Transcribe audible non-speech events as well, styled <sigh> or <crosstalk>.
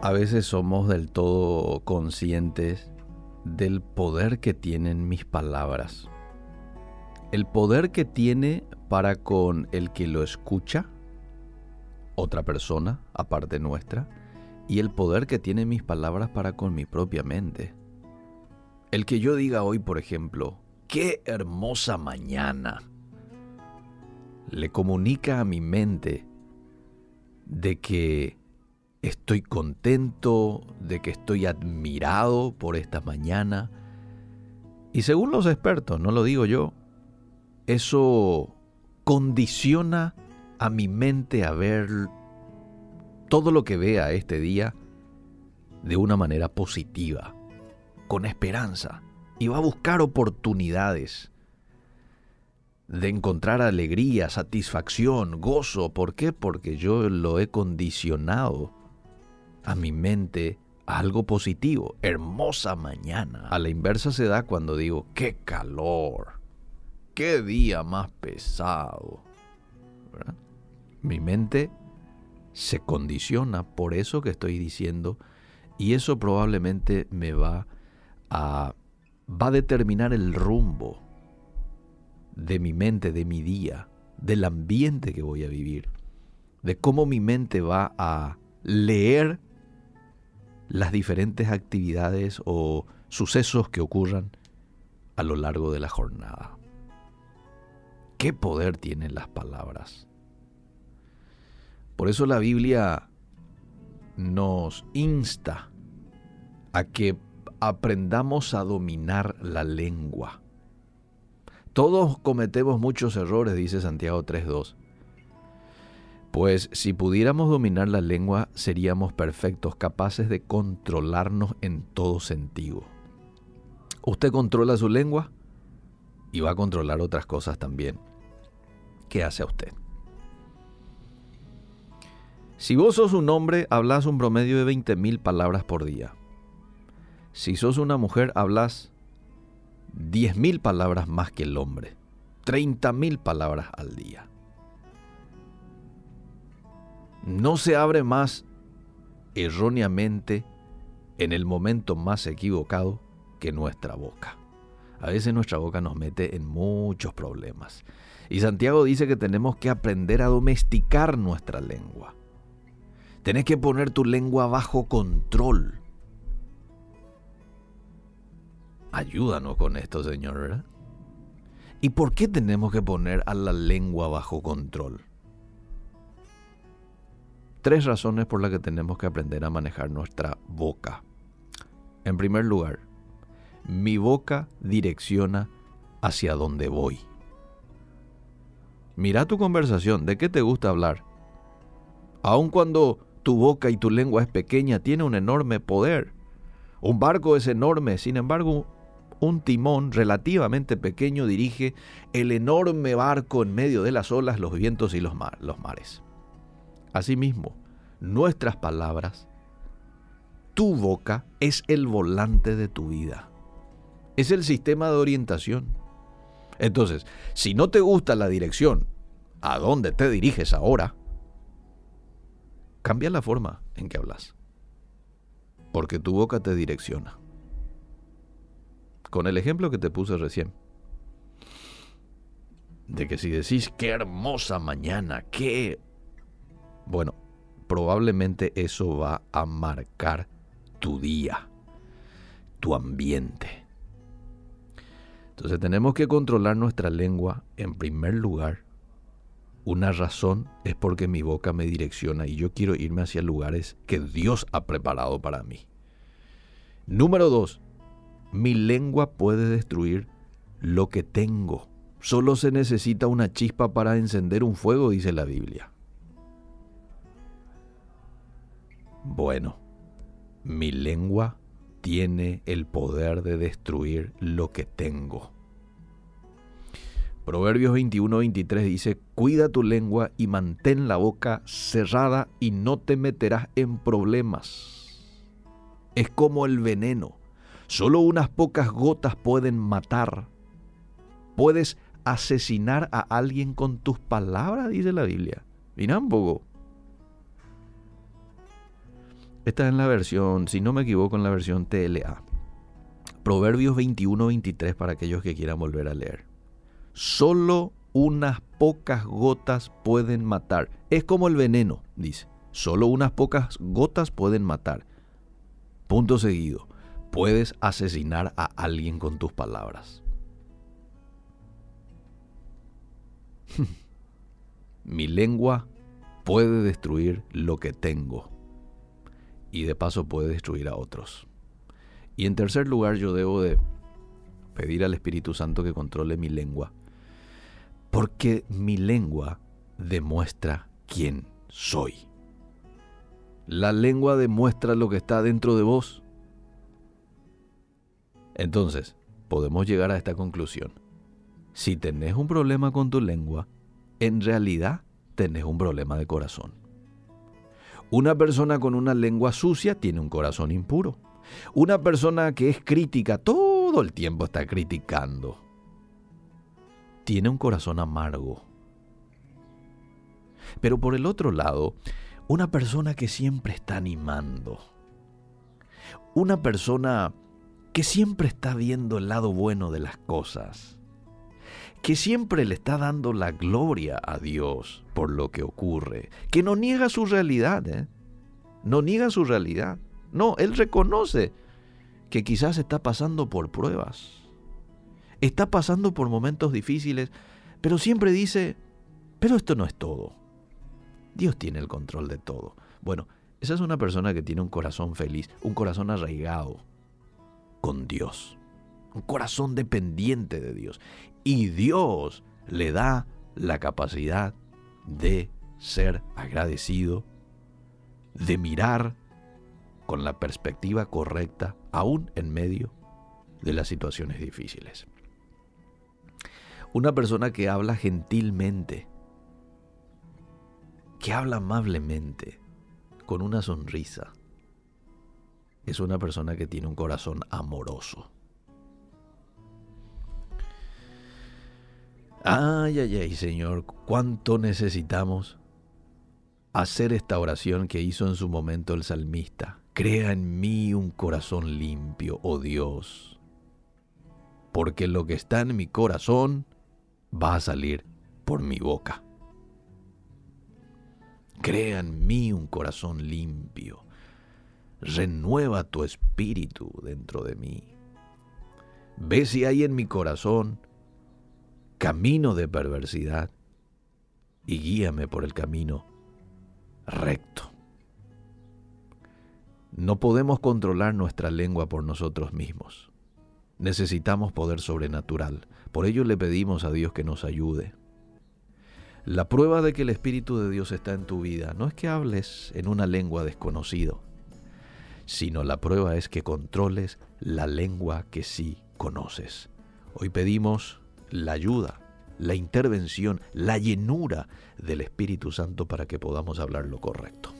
A veces somos del todo conscientes del poder que tienen mis palabras. El poder que tiene para con el que lo escucha, otra persona aparte nuestra, y el poder que tienen mis palabras para con mi propia mente. El que yo diga hoy, por ejemplo, qué hermosa mañana, le comunica a mi mente de que estoy contento, de que estoy admirado por esta mañana. Y según los expertos, no lo digo yo, eso condiciona a mi mente a ver todo lo que vea este día de una manera positiva, con esperanza, y va a buscar oportunidades de encontrar alegría, satisfacción, gozo. ¿Por qué? Porque yo lo he condicionado a mi mente algo positivo, hermosa mañana. A la inversa se da cuando digo, qué calor, qué día más pesado. Mi mente se condiciona por eso que estoy diciendo y eso probablemente me va a va a determinar el rumbo de mi mente, de mi día, del ambiente que voy a vivir, de cómo mi mente va a leer las diferentes actividades o sucesos que ocurran a lo largo de la jornada. ¿Qué poder tienen las palabras? Por eso la Biblia nos insta a que aprendamos a dominar la lengua. Todos cometemos muchos errores, dice Santiago 3.2. Pues si pudiéramos dominar la lengua, seríamos perfectos, capaces de controlarnos en todo sentido. Usted controla su lengua y va a controlar otras cosas también. ¿Qué hace usted? Si vos sos un hombre, hablas un promedio de 20.000 palabras por día. Si sos una mujer, hablas 10.000 palabras más que el hombre. 30.000 palabras al día no se abre más erróneamente en el momento más equivocado que nuestra boca. A veces nuestra boca nos mete en muchos problemas. Y Santiago dice que tenemos que aprender a domesticar nuestra lengua. Tenés que poner tu lengua bajo control. Ayúdanos con esto, Señor, ¿Y por qué tenemos que poner a la lengua bajo control? Tres razones por las que tenemos que aprender a manejar nuestra boca. En primer lugar, mi boca direcciona hacia dónde voy. Mira tu conversación, ¿de qué te gusta hablar? Aun cuando tu boca y tu lengua es pequeña, tiene un enorme poder. Un barco es enorme, sin embargo, un timón relativamente pequeño dirige el enorme barco en medio de las olas, los vientos y los, los mares. Asimismo, nuestras palabras, tu boca es el volante de tu vida. Es el sistema de orientación. Entonces, si no te gusta la dirección, a dónde te diriges ahora, cambia la forma en que hablas. Porque tu boca te direcciona. Con el ejemplo que te puse recién. De que si decís, qué hermosa mañana, qué bueno, probablemente eso va a marcar tu día, tu ambiente. Entonces tenemos que controlar nuestra lengua en primer lugar. Una razón es porque mi boca me direcciona y yo quiero irme hacia lugares que Dios ha preparado para mí. Número dos, mi lengua puede destruir lo que tengo. Solo se necesita una chispa para encender un fuego, dice la Biblia. Bueno, mi lengua tiene el poder de destruir lo que tengo. Proverbios 21-23 dice, cuida tu lengua y mantén la boca cerrada y no te meterás en problemas. Es como el veneno. Solo unas pocas gotas pueden matar. Puedes asesinar a alguien con tus palabras, dice la Biblia. Poco. Esta es en la versión, si no me equivoco, en la versión TLA. Proverbios 21-23 para aquellos que quieran volver a leer. Solo unas pocas gotas pueden matar. Es como el veneno, dice. Solo unas pocas gotas pueden matar. Punto seguido. Puedes asesinar a alguien con tus palabras. <laughs> Mi lengua puede destruir lo que tengo y de paso puede destruir a otros. Y en tercer lugar yo debo de pedir al Espíritu Santo que controle mi lengua, porque mi lengua demuestra quién soy. La lengua demuestra lo que está dentro de vos. Entonces, podemos llegar a esta conclusión. Si tenés un problema con tu lengua, en realidad tenés un problema de corazón. Una persona con una lengua sucia tiene un corazón impuro. Una persona que es crítica, todo el tiempo está criticando, tiene un corazón amargo. Pero por el otro lado, una persona que siempre está animando, una persona que siempre está viendo el lado bueno de las cosas, que siempre le está dando la gloria a Dios por lo que ocurre, que no niega su realidad, ¿eh? no niega su realidad. No, él reconoce que quizás está pasando por pruebas, está pasando por momentos difíciles, pero siempre dice, pero esto no es todo. Dios tiene el control de todo. Bueno, esa es una persona que tiene un corazón feliz, un corazón arraigado con Dios un corazón dependiente de Dios. Y Dios le da la capacidad de ser agradecido, de mirar con la perspectiva correcta, aún en medio de las situaciones difíciles. Una persona que habla gentilmente, que habla amablemente, con una sonrisa, es una persona que tiene un corazón amoroso. Ay, ay, ay, Señor, cuánto necesitamos hacer esta oración que hizo en su momento el salmista. Crea en mí un corazón limpio, oh Dios, porque lo que está en mi corazón va a salir por mi boca. Crea en mí un corazón limpio. Renueva tu espíritu dentro de mí. Ve si hay en mi corazón camino de perversidad y guíame por el camino recto. No podemos controlar nuestra lengua por nosotros mismos. Necesitamos poder sobrenatural. Por ello le pedimos a Dios que nos ayude. La prueba de que el Espíritu de Dios está en tu vida no es que hables en una lengua desconocido, sino la prueba es que controles la lengua que sí conoces. Hoy pedimos la ayuda, la intervención, la llenura del Espíritu Santo para que podamos hablar lo correcto.